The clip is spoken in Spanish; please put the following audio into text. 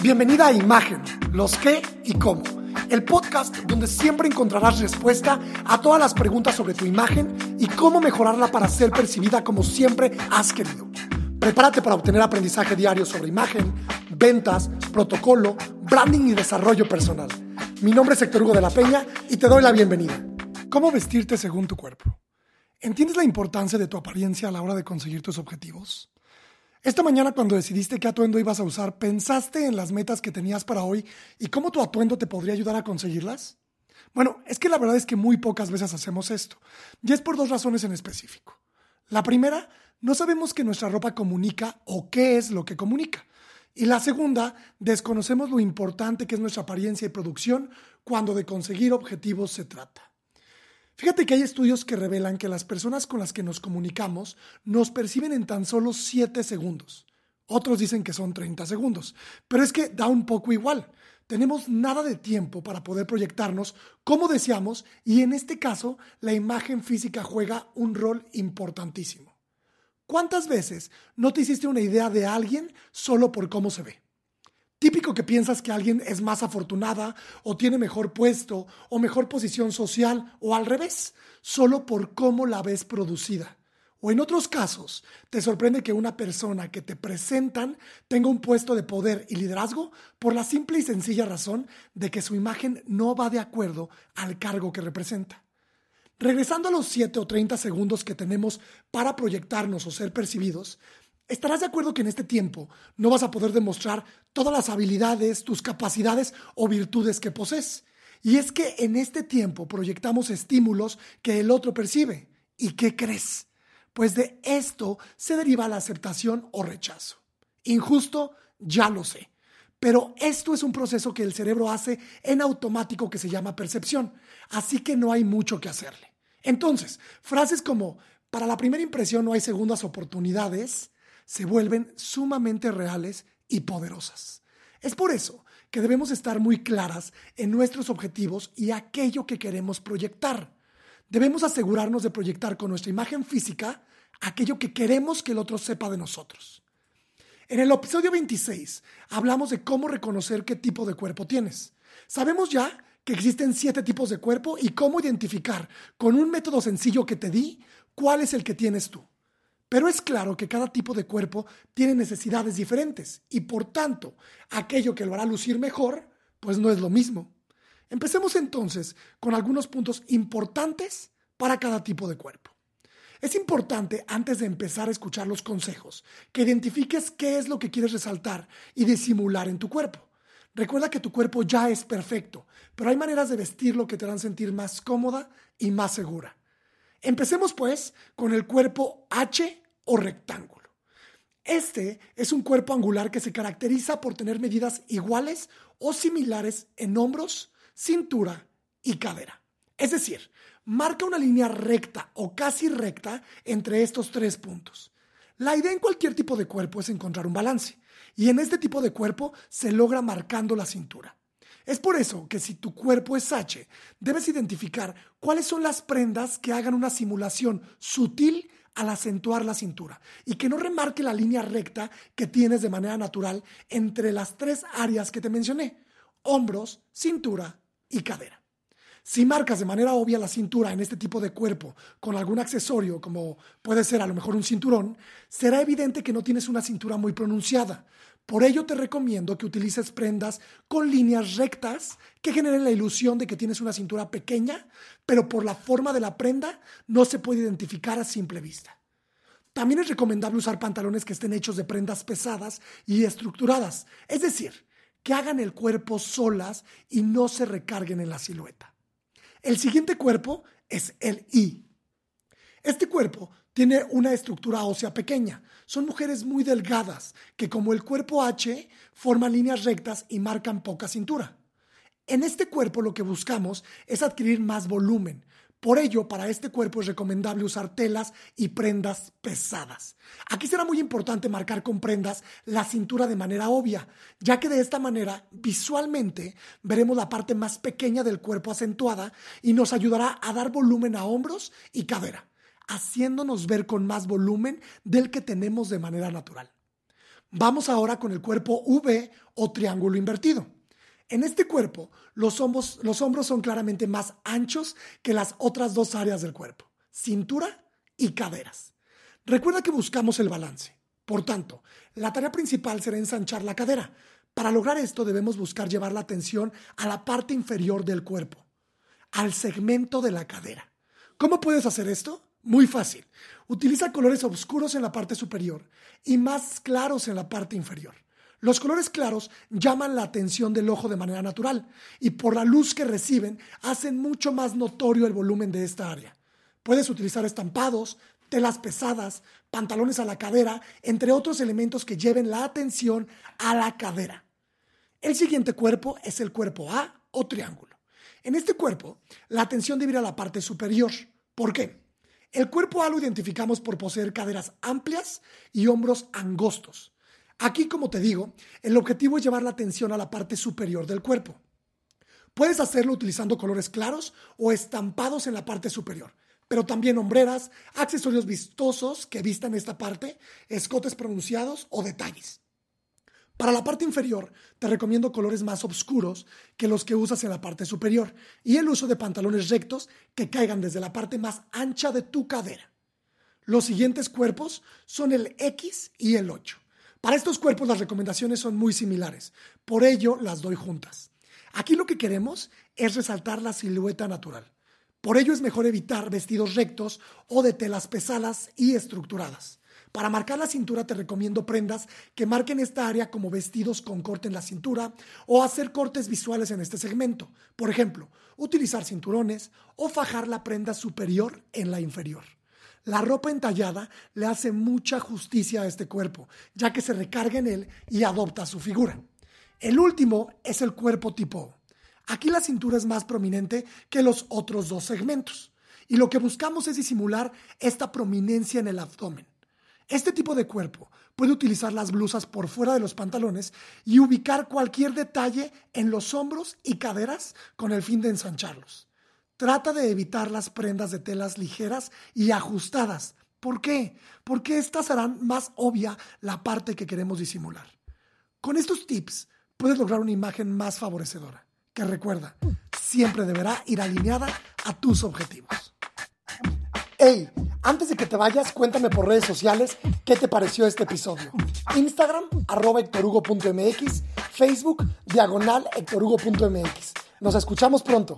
Bienvenida a Imagen, los qué y cómo. El podcast donde siempre encontrarás respuesta a todas las preguntas sobre tu imagen y cómo mejorarla para ser percibida como siempre has querido. Prepárate para obtener aprendizaje diario sobre imagen, ventas, protocolo, branding y desarrollo personal. Mi nombre es Héctor Hugo de la Peña y te doy la bienvenida. ¿Cómo vestirte según tu cuerpo? ¿Entiendes la importancia de tu apariencia a la hora de conseguir tus objetivos? Esta mañana cuando decidiste qué atuendo ibas a usar, ¿pensaste en las metas que tenías para hoy y cómo tu atuendo te podría ayudar a conseguirlas? Bueno, es que la verdad es que muy pocas veces hacemos esto, y es por dos razones en específico. La primera, no sabemos que nuestra ropa comunica o qué es lo que comunica. Y la segunda, desconocemos lo importante que es nuestra apariencia y producción cuando de conseguir objetivos se trata. Fíjate que hay estudios que revelan que las personas con las que nos comunicamos nos perciben en tan solo 7 segundos. Otros dicen que son 30 segundos, pero es que da un poco igual. Tenemos nada de tiempo para poder proyectarnos como deseamos y en este caso la imagen física juega un rol importantísimo. ¿Cuántas veces no te hiciste una idea de alguien solo por cómo se ve? Típico que piensas que alguien es más afortunada o tiene mejor puesto o mejor posición social o al revés, solo por cómo la ves producida. O en otros casos, te sorprende que una persona que te presentan tenga un puesto de poder y liderazgo por la simple y sencilla razón de que su imagen no va de acuerdo al cargo que representa. Regresando a los 7 o 30 segundos que tenemos para proyectarnos o ser percibidos, Estarás de acuerdo que en este tiempo no vas a poder demostrar todas las habilidades, tus capacidades o virtudes que posees. Y es que en este tiempo proyectamos estímulos que el otro percibe. ¿Y qué crees? Pues de esto se deriva la aceptación o rechazo. Injusto, ya lo sé. Pero esto es un proceso que el cerebro hace en automático que se llama percepción. Así que no hay mucho que hacerle. Entonces, frases como, para la primera impresión no hay segundas oportunidades, se vuelven sumamente reales y poderosas. Es por eso que debemos estar muy claras en nuestros objetivos y aquello que queremos proyectar. Debemos asegurarnos de proyectar con nuestra imagen física aquello que queremos que el otro sepa de nosotros. En el episodio 26 hablamos de cómo reconocer qué tipo de cuerpo tienes. Sabemos ya que existen siete tipos de cuerpo y cómo identificar con un método sencillo que te di cuál es el que tienes tú. Pero es claro que cada tipo de cuerpo tiene necesidades diferentes y por tanto aquello que lo hará lucir mejor, pues no es lo mismo. Empecemos entonces con algunos puntos importantes para cada tipo de cuerpo. Es importante, antes de empezar a escuchar los consejos, que identifiques qué es lo que quieres resaltar y disimular en tu cuerpo. Recuerda que tu cuerpo ya es perfecto, pero hay maneras de vestirlo que te harán sentir más cómoda y más segura. Empecemos pues con el cuerpo H o rectángulo. Este es un cuerpo angular que se caracteriza por tener medidas iguales o similares en hombros, cintura y cadera. Es decir, marca una línea recta o casi recta entre estos tres puntos. La idea en cualquier tipo de cuerpo es encontrar un balance, y en este tipo de cuerpo se logra marcando la cintura. Es por eso que si tu cuerpo es H, debes identificar cuáles son las prendas que hagan una simulación sutil al acentuar la cintura y que no remarque la línea recta que tienes de manera natural entre las tres áreas que te mencioné, hombros, cintura y cadera. Si marcas de manera obvia la cintura en este tipo de cuerpo con algún accesorio, como puede ser a lo mejor un cinturón, será evidente que no tienes una cintura muy pronunciada, por ello te recomiendo que utilices prendas con líneas rectas que generen la ilusión de que tienes una cintura pequeña, pero por la forma de la prenda no se puede identificar a simple vista. También es recomendable usar pantalones que estén hechos de prendas pesadas y estructuradas, es decir, que hagan el cuerpo solas y no se recarguen en la silueta. El siguiente cuerpo es el I. Este cuerpo tiene una estructura ósea pequeña. Son mujeres muy delgadas que como el cuerpo H forman líneas rectas y marcan poca cintura. En este cuerpo lo que buscamos es adquirir más volumen. Por ello, para este cuerpo es recomendable usar telas y prendas pesadas. Aquí será muy importante marcar con prendas la cintura de manera obvia, ya que de esta manera visualmente veremos la parte más pequeña del cuerpo acentuada y nos ayudará a dar volumen a hombros y cadera haciéndonos ver con más volumen del que tenemos de manera natural. Vamos ahora con el cuerpo V o triángulo invertido. En este cuerpo, los hombros, los hombros son claramente más anchos que las otras dos áreas del cuerpo, cintura y caderas. Recuerda que buscamos el balance. Por tanto, la tarea principal será ensanchar la cadera. Para lograr esto debemos buscar llevar la atención a la parte inferior del cuerpo, al segmento de la cadera. ¿Cómo puedes hacer esto? Muy fácil. Utiliza colores oscuros en la parte superior y más claros en la parte inferior. Los colores claros llaman la atención del ojo de manera natural y por la luz que reciben hacen mucho más notorio el volumen de esta área. Puedes utilizar estampados, telas pesadas, pantalones a la cadera, entre otros elementos que lleven la atención a la cadera. El siguiente cuerpo es el cuerpo A o triángulo. En este cuerpo, la atención debe ir a la parte superior. ¿Por qué? El cuerpo A lo identificamos por poseer caderas amplias y hombros angostos. Aquí, como te digo, el objetivo es llevar la atención a la parte superior del cuerpo. Puedes hacerlo utilizando colores claros o estampados en la parte superior, pero también hombreras, accesorios vistosos que vistan esta parte, escotes pronunciados o detalles. Para la parte inferior, te recomiendo colores más oscuros que los que usas en la parte superior y el uso de pantalones rectos que caigan desde la parte más ancha de tu cadera. Los siguientes cuerpos son el X y el 8. Para estos cuerpos las recomendaciones son muy similares, por ello las doy juntas. Aquí lo que queremos es resaltar la silueta natural. Por ello es mejor evitar vestidos rectos o de telas pesadas y estructuradas. Para marcar la cintura te recomiendo prendas que marquen esta área como vestidos con corte en la cintura o hacer cortes visuales en este segmento. Por ejemplo, utilizar cinturones o fajar la prenda superior en la inferior. La ropa entallada le hace mucha justicia a este cuerpo, ya que se recarga en él y adopta su figura. El último es el cuerpo tipo. Aquí la cintura es más prominente que los otros dos segmentos, y lo que buscamos es disimular esta prominencia en el abdomen. Este tipo de cuerpo puede utilizar las blusas por fuera de los pantalones y ubicar cualquier detalle en los hombros y caderas con el fin de ensancharlos. Trata de evitar las prendas de telas ligeras y ajustadas. ¿Por qué? Porque estas harán más obvia la parte que queremos disimular. Con estos tips puedes lograr una imagen más favorecedora, que recuerda, siempre deberá ir alineada a tus objetivos. Hey, antes de que te vayas, cuéntame por redes sociales qué te pareció este episodio. Instagram, arroba hectorugo.mx, Facebook, diagonal hectorugo.mx. Nos escuchamos pronto.